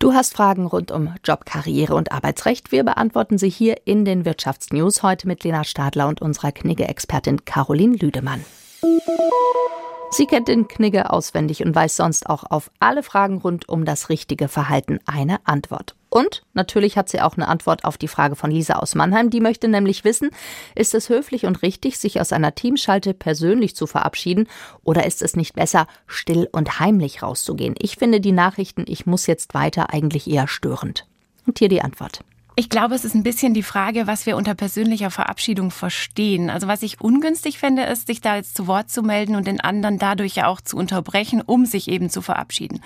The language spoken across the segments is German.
Du hast Fragen rund um Job, Karriere und Arbeitsrecht. Wir beantworten sie hier in den Wirtschaftsnews heute mit Lena Stadler und unserer Knigge-Expertin Caroline Lüdemann. Sie kennt den Knigge auswendig und weiß sonst auch auf alle Fragen rund um das richtige Verhalten eine Antwort. Und natürlich hat sie auch eine Antwort auf die Frage von Lisa aus Mannheim. Die möchte nämlich wissen, ist es höflich und richtig, sich aus einer Teamschalte persönlich zu verabschieden oder ist es nicht besser, still und heimlich rauszugehen? Ich finde die Nachrichten, ich muss jetzt weiter, eigentlich eher störend. Und hier die Antwort. Ich glaube, es ist ein bisschen die Frage, was wir unter persönlicher Verabschiedung verstehen. Also was ich ungünstig finde, ist, sich da jetzt zu Wort zu melden und den anderen dadurch ja auch zu unterbrechen, um sich eben zu verabschieden.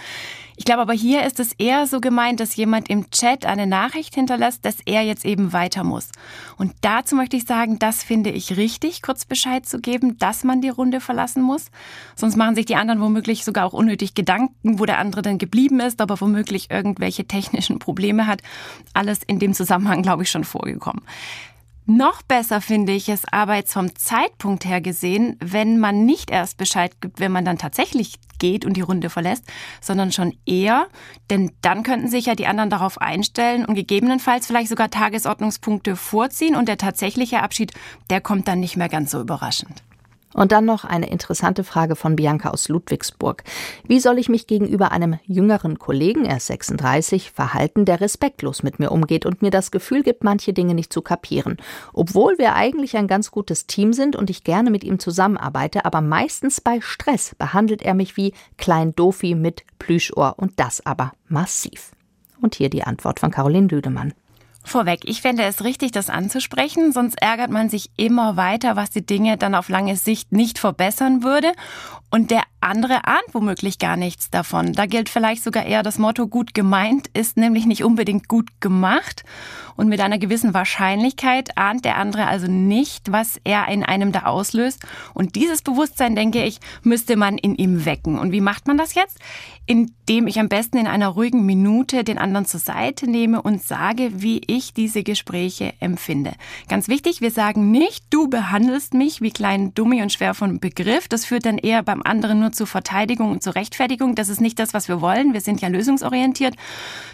Ich glaube aber hier ist es eher so gemeint, dass jemand im Chat eine Nachricht hinterlässt, dass er jetzt eben weiter muss. Und dazu möchte ich sagen, das finde ich richtig, kurz Bescheid zu geben, dass man die Runde verlassen muss. Sonst machen sich die anderen womöglich sogar auch unnötig Gedanken, wo der andere denn geblieben ist, ob er womöglich irgendwelche technischen Probleme hat. Alles in dem Zusammenhang, glaube ich, schon vorgekommen. Noch besser finde ich es aber jetzt vom Zeitpunkt her gesehen, wenn man nicht erst Bescheid gibt, wenn man dann tatsächlich geht und die Runde verlässt, sondern schon eher, denn dann könnten sich ja die anderen darauf einstellen und gegebenenfalls vielleicht sogar Tagesordnungspunkte vorziehen und der tatsächliche Abschied, der kommt dann nicht mehr ganz so überraschend. Und dann noch eine interessante Frage von Bianca aus Ludwigsburg. Wie soll ich mich gegenüber einem jüngeren Kollegen, er ist 36, verhalten, der respektlos mit mir umgeht und mir das Gefühl gibt, manche Dinge nicht zu kapieren? Obwohl wir eigentlich ein ganz gutes Team sind und ich gerne mit ihm zusammenarbeite, aber meistens bei Stress behandelt er mich wie Klein Dofi mit Plüschohr und das aber massiv. Und hier die Antwort von Caroline Lüdemann. Vorweg, ich fände es richtig, das anzusprechen, sonst ärgert man sich immer weiter, was die Dinge dann auf lange Sicht nicht verbessern würde. Und der andere ahnt womöglich gar nichts davon. Da gilt vielleicht sogar eher das Motto, gut gemeint ist nämlich nicht unbedingt gut gemacht. Und mit einer gewissen Wahrscheinlichkeit ahnt der andere also nicht, was er in einem da auslöst. Und dieses Bewusstsein, denke ich, müsste man in ihm wecken. Und wie macht man das jetzt? Indem ich am besten in einer ruhigen Minute den anderen zur Seite nehme und sage, wie ich diese Gespräche empfinde. Ganz wichtig, wir sagen nicht, du behandelst mich wie kleinen Dummi und schwer von Begriff. Das führt dann eher beim anderen nur zu Verteidigung und zu Rechtfertigung. Das ist nicht das, was wir wollen. Wir sind ja lösungsorientiert.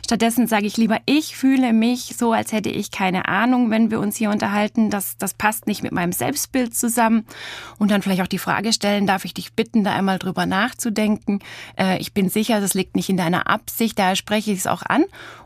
Stattdessen sage ich lieber, ich fühle mich so, als hätte ich keine Ahnung, wenn wir uns hier unterhalten. Das, das passt nicht mit meinem Selbstbild zusammen. Und dann vielleicht auch die Frage stellen, darf ich dich bitten, da einmal drüber nachzudenken? Äh, ich bin sicher, das liegt nicht in deiner Absicht, daher spreche ich es auch an.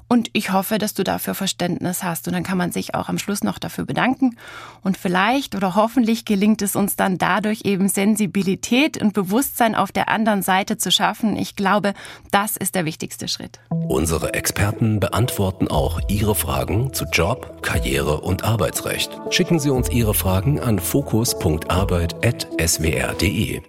Und ich hoffe, dass du dafür Verständnis hast. Und dann kann man sich auch am Schluss noch dafür bedanken. Und vielleicht oder hoffentlich gelingt es uns dann dadurch eben Sensibilität und Bewusstsein auf der anderen Seite zu schaffen. Ich glaube, das ist der wichtigste Schritt. Unsere Experten beantworten auch Ihre Fragen zu Job, Karriere und Arbeitsrecht. Schicken Sie uns Ihre Fragen an fokus.arbeit.swr.de.